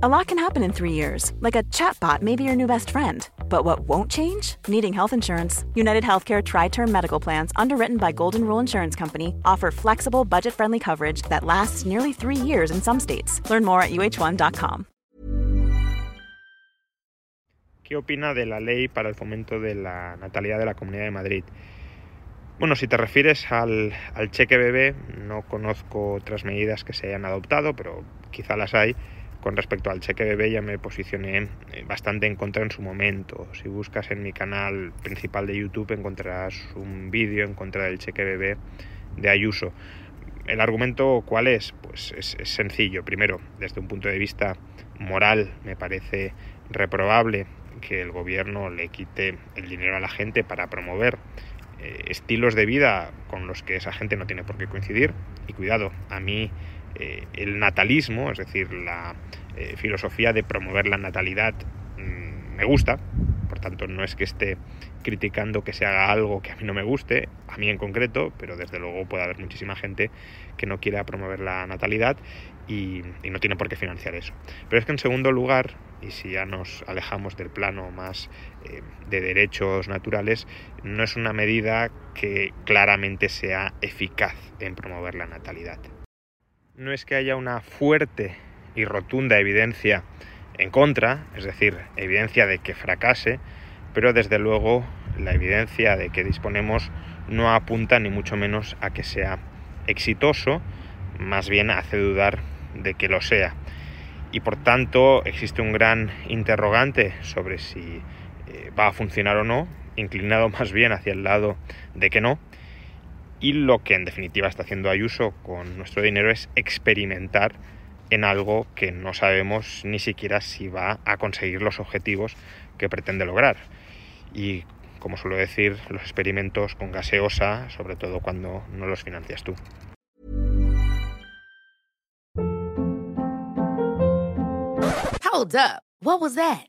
A lot can happen in three years, like a chatbot may be your new best friend. But what won't change? Needing health insurance. United Healthcare Tri Term Medical Plans, underwritten by Golden Rule Insurance Company, offer flexible, budget friendly coverage that lasts nearly three years in some states. Learn more at uh1.com. ¿Qué opina de la ley para el fomento de la natalidad de la Comunidad de Madrid? Bueno, si te refieres al, al cheque bebé, no conozco otras medidas que se hayan adoptado, pero quizá las hay con respecto al cheque bebé ya me posicioné eh, bastante en contra en su momento. Si buscas en mi canal principal de YouTube encontrarás un vídeo en contra del cheque bebé de Ayuso. ¿El argumento cuál es? Pues es, sencillo. Primero, desde un punto de vista moral me parece reprobable que el gobierno le quite el dinero a la gente para promover eh, estilos de vida con los que esa gente no tiene por qué coincidir. Y cuidado, a mí eh, el natalismo, es decir, la eh, filosofía de promover la natalidad, mm, me gusta, por tanto no es que esté criticando que se haga algo que a mí no me guste, a mí en concreto, pero desde luego puede haber muchísima gente que no quiera promover la natalidad y, no tiene por qué financiar eso. Pero es que en segundo lugar, y si ya nos alejamos del plano más eh, de derechos naturales, no es una medida que claramente sea eficaz en promover la natalidad no es que haya una fuerte y rotunda evidencia en contra, es decir, evidencia de que fracase, pero desde luego la evidencia de que disponemos no apunta ni mucho menos a que sea exitoso, más bien hace dudar de que lo sea. Y por tanto existe un gran interrogante sobre si eh, va a funcionar o no, inclinado más bien hacia el lado de que no, y lo que en definitiva está haciendo Ayuso con nuestro dinero es experimentar en algo que no sabemos ni siquiera si va a conseguir los objetivos que pretende lograr. Y como suelo decir, los experimentos con gaseosa, sobre todo cuando no los financias tú. Hold up. What was that?